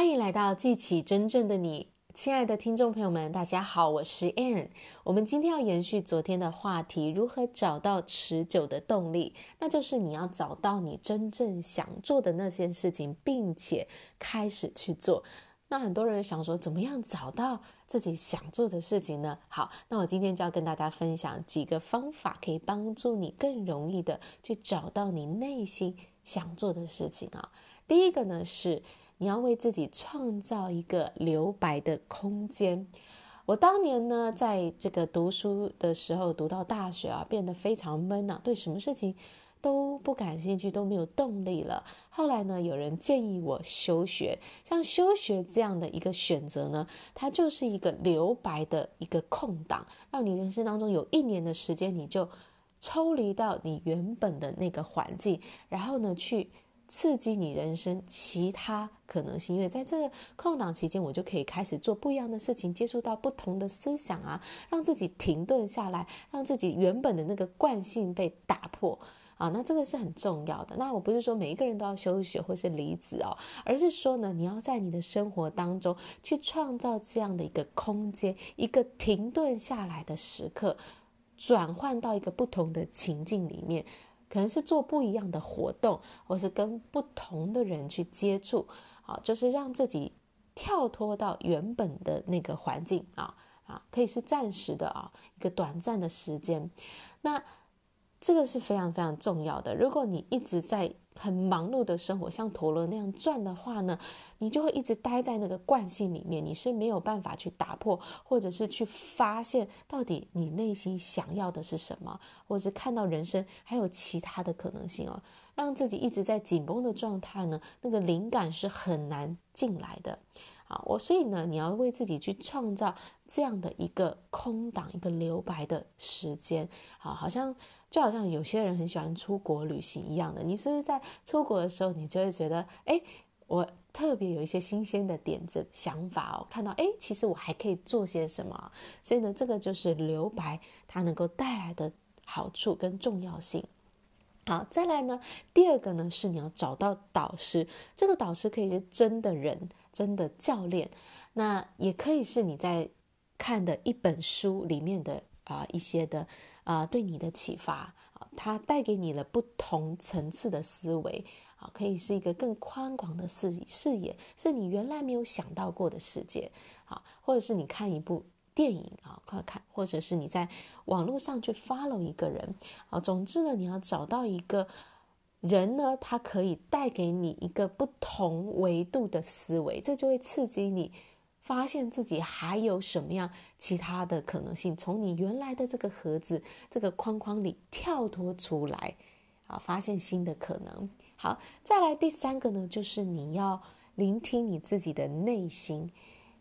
欢迎来到记起真正的你，亲爱的听众朋友们，大家好，我是 Ann。我们今天要延续昨天的话题，如何找到持久的动力？那就是你要找到你真正想做的那件事情，并且开始去做。那很多人想说，怎么样找到自己想做的事情呢？好，那我今天就要跟大家分享几个方法，可以帮助你更容易的去找到你内心想做的事情啊。第一个呢是。你要为自己创造一个留白的空间。我当年呢，在这个读书的时候，读到大学啊，变得非常闷啊，对什么事情都不感兴趣，都没有动力了。后来呢，有人建议我休学，像休学这样的一个选择呢，它就是一个留白的一个空档，让你人生当中有一年的时间，你就抽离到你原本的那个环境，然后呢，去。刺激你人生其他可能性，因为在这个空档期间，我就可以开始做不一样的事情，接触到不同的思想啊，让自己停顿下来，让自己原本的那个惯性被打破啊。那这个是很重要的。那我不是说每一个人都要休学或是离职哦，而是说呢，你要在你的生活当中去创造这样的一个空间，一个停顿下来的时刻，转换到一个不同的情境里面。可能是做不一样的活动，或是跟不同的人去接触，啊，就是让自己跳脱到原本的那个环境啊啊，可以是暂时的啊，一个短暂的时间，那这个是非常非常重要的。如果你一直在很忙碌的生活，像陀螺那样转的话呢，你就会一直待在那个惯性里面，你是没有办法去打破，或者是去发现到底你内心想要的是什么，或者是看到人生还有其他的可能性哦。让自己一直在紧绷的状态呢，那个灵感是很难进来的。好，我所以呢，你要为自己去创造这样的一个空档，一个留白的时间。好，好像。就好像有些人很喜欢出国旅行一样的，你是不是在出国的时候，你就会觉得，哎，我特别有一些新鲜的点子、想法哦，看到，哎，其实我还可以做些什么。所以呢，这个就是留白它能够带来的好处跟重要性。好，再来呢，第二个呢是你要找到导师，这个导师可以是真的人、真的教练，那也可以是你在看的一本书里面的啊、一些的。啊、对你的启发啊，它带给你了不同层次的思维啊，可以是一个更宽广的视视野，是你原来没有想到过的世界啊，或者是你看一部电影啊，快看，或者是你在网络上去 follow 一个人啊，总之呢，你要找到一个人呢，他可以带给你一个不同维度的思维，这就会刺激你。发现自己还有什么样其他的可能性，从你原来的这个盒子、这个框框里跳脱出来，啊，发现新的可能。好，再来第三个呢，就是你要聆听你自己的内心，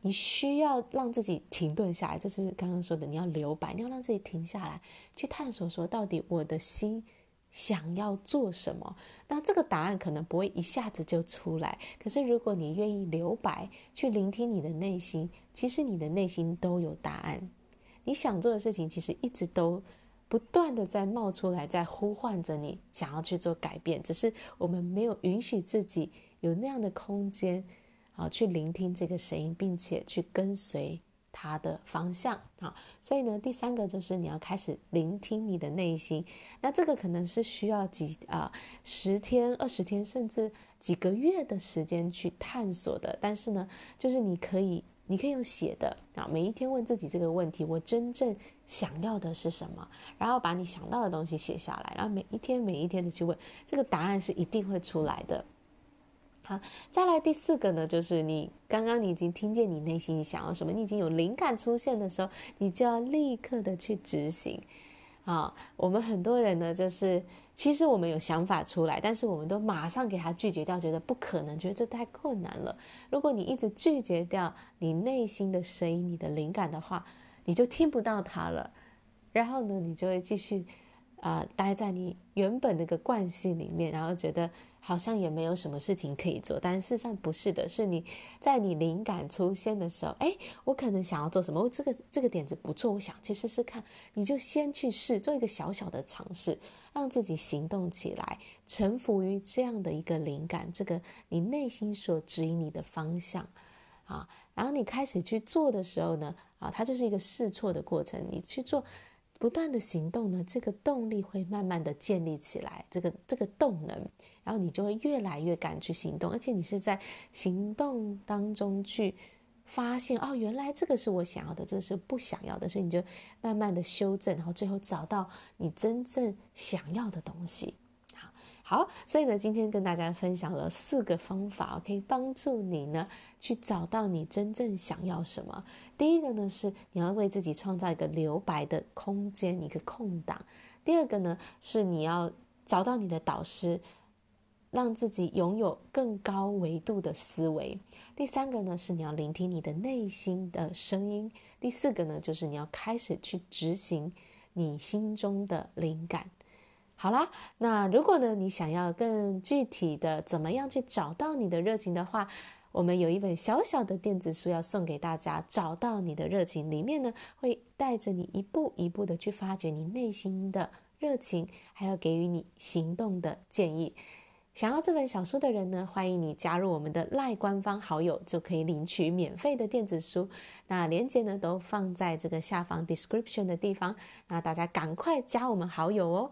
你需要让自己停顿下来，这就是刚刚说的，你要留白，你要让自己停下来，去探索说，到底我的心。想要做什么？那这个答案可能不会一下子就出来。可是，如果你愿意留白，去聆听你的内心，其实你的内心都有答案。你想做的事情，其实一直都不断的在冒出来，在呼唤着你想要去做改变。只是我们没有允许自己有那样的空间，啊，去聆听这个声音，并且去跟随。它的方向啊，所以呢，第三个就是你要开始聆听你的内心。那这个可能是需要几啊十天、二十天，甚至几个月的时间去探索的。但是呢，就是你可以，你可以用写的啊，每一天问自己这个问题：我真正想要的是什么？然后把你想到的东西写下来，然后每一天、每一天的去问，这个答案是一定会出来的。好，再来第四个呢，就是你刚刚你已经听见你内心想要什么，你已经有灵感出现的时候，你就要立刻的去执行。啊，我们很多人呢，就是其实我们有想法出来，但是我们都马上给他拒绝掉，觉得不可能，觉得这太困难了。如果你一直拒绝掉你内心的声音、你的灵感的话，你就听不到它了。然后呢，你就会继续。啊、待在你原本那个惯性里面，然后觉得好像也没有什么事情可以做，但事实上不是的，是你在你灵感出现的时候，哎，我可能想要做什么，我这个这个点子不错，我想去试试看，你就先去试，做一个小小的尝试，让自己行动起来，臣服于这样的一个灵感，这个你内心所指引你的方向，啊，然后你开始去做的时候呢，啊，它就是一个试错的过程，你去做。不断的行动呢，这个动力会慢慢的建立起来，这个这个动能，然后你就会越来越敢去行动，而且你是在行动当中去发现，哦，原来这个是我想要的，这个是不想要的，所以你就慢慢的修正，然后最后找到你真正想要的东西。好，所以呢，今天跟大家分享了四个方法，可以帮助你呢去找到你真正想要什么。第一个呢是你要为自己创造一个留白的空间，一个空档。第二个呢是你要找到你的导师，让自己拥有更高维度的思维。第三个呢是你要聆听你的内心的声音。第四个呢就是你要开始去执行你心中的灵感。好啦，那如果呢，你想要更具体的怎么样去找到你的热情的话，我们有一本小小的电子书要送给大家，找到你的热情，里面呢会带着你一步一步的去发掘你内心的热情，还要给予你行动的建议。想要这本小书的人呢，欢迎你加入我们的赖官方好友，就可以领取免费的电子书。那链接呢都放在这个下方 description 的地方，那大家赶快加我们好友哦。